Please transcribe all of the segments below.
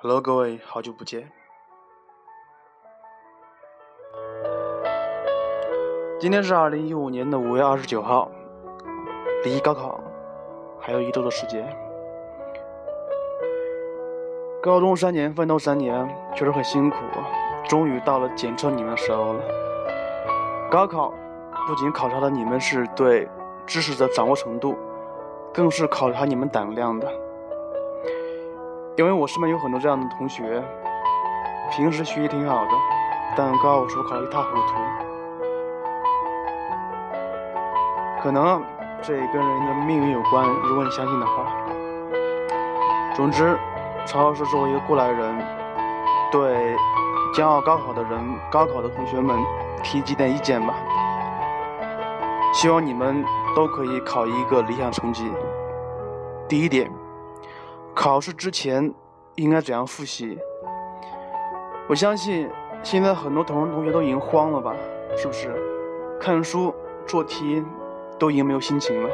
Hello，各位，好久不见。今天是二零一五年的五月二十九号，离高考还有一周的时间。高中三年奋斗三年，确实很辛苦，终于到了检测你们的时候了。高考不仅考察了你们是对知识的掌握程度，更是考察你们胆量的。因为我身边有很多这样的同学，平时学习挺好的，但高考时候考一塌糊涂。可能这也跟人的命运有关，如果你相信的话。总之，曹老师作为一个过来人，对将要高考的人、高考的同学们提几点意见吧。希望你们都可以考一个理想成绩。第一点。考试之前应该怎样复习？我相信现在很多同同学都已经慌了吧？是不是？看书做题都已经没有心情了。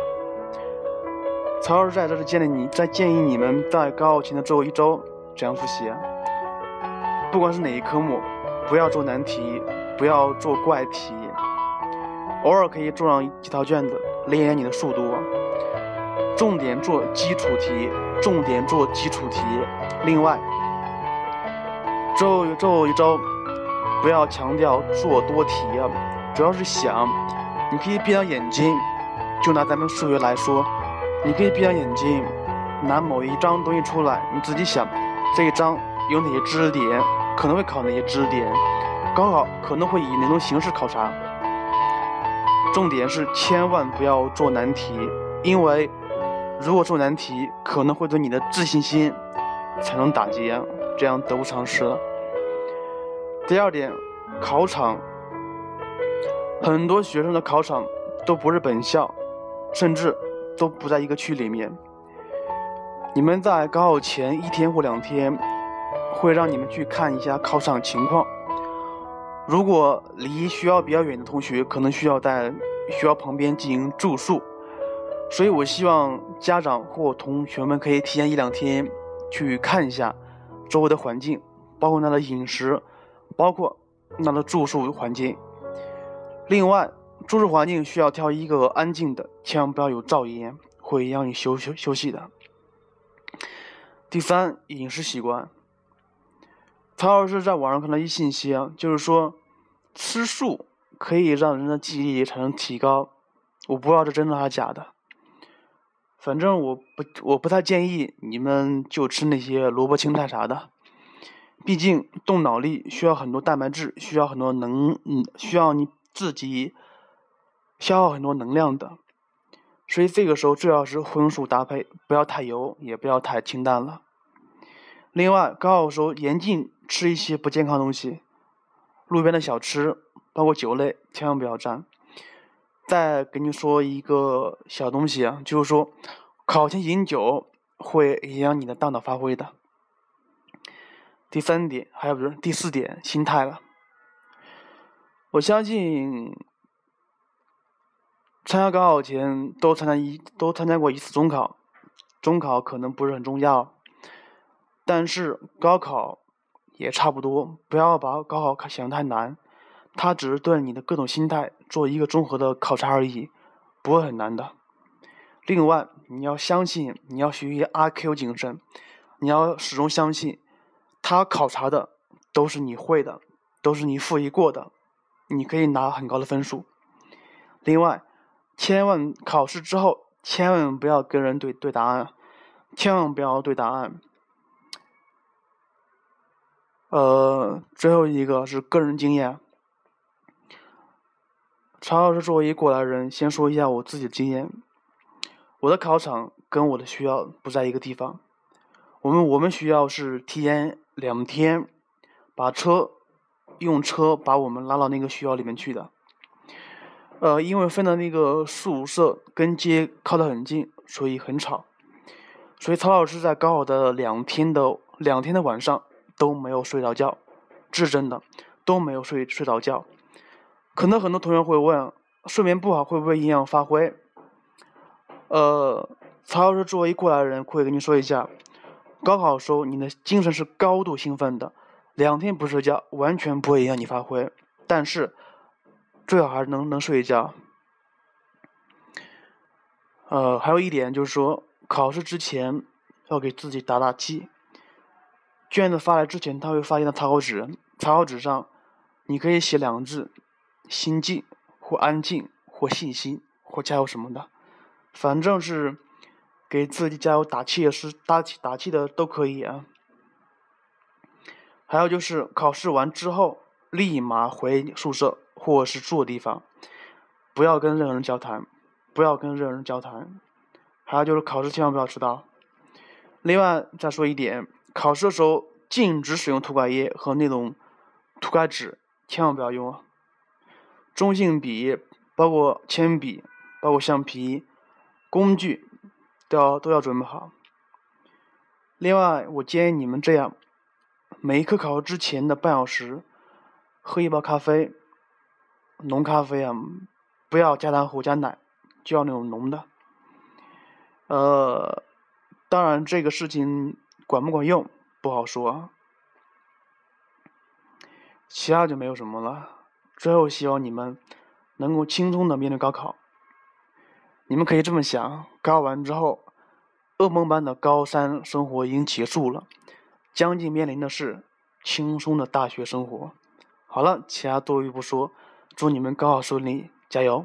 曹老师在这里建议你，在建议你们在高考前的最后一周怎样复习？不管是哪一科目，不要做难题，不要做怪题，偶尔可以做上几套卷子，练练你的速度。重点做基础题，重点做基础题。另外，最后最后一周不要强调做多题啊，主要是想，你可以闭上眼睛，就拿咱们数学来说，你可以闭上眼睛，拿某一张东西出来，你自己想，这一张有哪些知识点，可能会考哪些知识点，高考可能会以哪种形式考察。重点是千万不要做难题，因为。如果做难题，可能会对你的自信心产生打击，这样得不偿失了。第二点，考场，很多学生的考场都不是本校，甚至都不在一个区里面。你们在高考前一天或两天，会让你们去看一下考场情况。如果离学校比较远的同学，可能需要在学校旁边进行住宿。所以，我希望家长或同学们可以提前一两天去看一下周围的环境，包括那的饮食，包括那的住宿环境。另外，住宿环境需要挑一个安静的，千万不要有噪音，会影响你休休休息的。第三，饮食习惯。曹老师在网上看到一信息啊，就是说吃素可以让人的记忆力产生提高，我不知道这真的还是假的。反正我不，我不太建议你们就吃那些萝卜青菜啥的，毕竟动脑力需要很多蛋白质，需要很多能，嗯，需要你自己消耗很多能量的，所以这个时候最好是荤素搭配，不要太油，也不要太清淡了。另外，高考时候严禁吃一些不健康东西，路边的小吃，包括酒类，千万不要沾。再给你说一个小东西啊，就是说，考前饮酒会影响你的大脑发挥的。第三点，还有不是第四点，心态了。我相信，参加高考前都参加一都参加过一次中考，中考可能不是很重要，但是高考也差不多，不要把高考想太难。他只是对你的各种心态做一个综合的考察而已，不会很难的。另外，你要相信，你要学习阿 Q 精神，你要始终相信，他考察的都是你会的，都是你复习过的，你可以拿很高的分数。另外，千万考试之后千万不要跟人对对答案，千万不要对答案。呃，最后一个是个人经验。曹老师作为一过来人，先说一下我自己的经验。我的考场跟我的学校不在一个地方。我们我们学校是提前两天把车用车把我们拉到那个学校里面去的。呃，因为分的那个宿舍跟街靠得很近，所以很吵。所以曹老师在高考的两天的两天的晚上都没有睡着觉，是真的都没有睡睡着觉。可能很多同学会问，睡眠不好会不会影响发挥？呃，曹老师作为过来人，会跟你说一下，高考时候你的精神是高度兴奋的，两天不睡觉完全不会影响你发挥。但是最好还是能能睡一觉。呃，还有一点就是说，考试之前要给自己打打气。卷子发来之前，他会发一张草稿纸，草稿纸上你可以写两个字：心静或安静或信心或加油什么的，反正是给自己加油打气也是打气打气的都可以啊。还有就是考试完之后立马回宿舍或是住的地方，不要跟任何人交谈。不要跟任何人交谈，还有就是考试千万不要迟到。另外再说一点，考试的时候禁止使用涂改液和那种涂改纸，千万不要用啊。中性笔、包括铅笔、包括橡皮、工具都要都要准备好。另外，我建议你们这样：每一科考试之前的半小时，喝一包咖啡，浓咖啡啊，不要加糖或加奶。就要那种浓的，呃，当然这个事情管不管用不好说，其他就没有什么了。最后希望你们能够轻松的面对高考。你们可以这么想：高考完之后，噩梦般的高三生活已经结束了，将近面临的是轻松的大学生活。好了，其他多余不说，祝你们高考顺利，加油！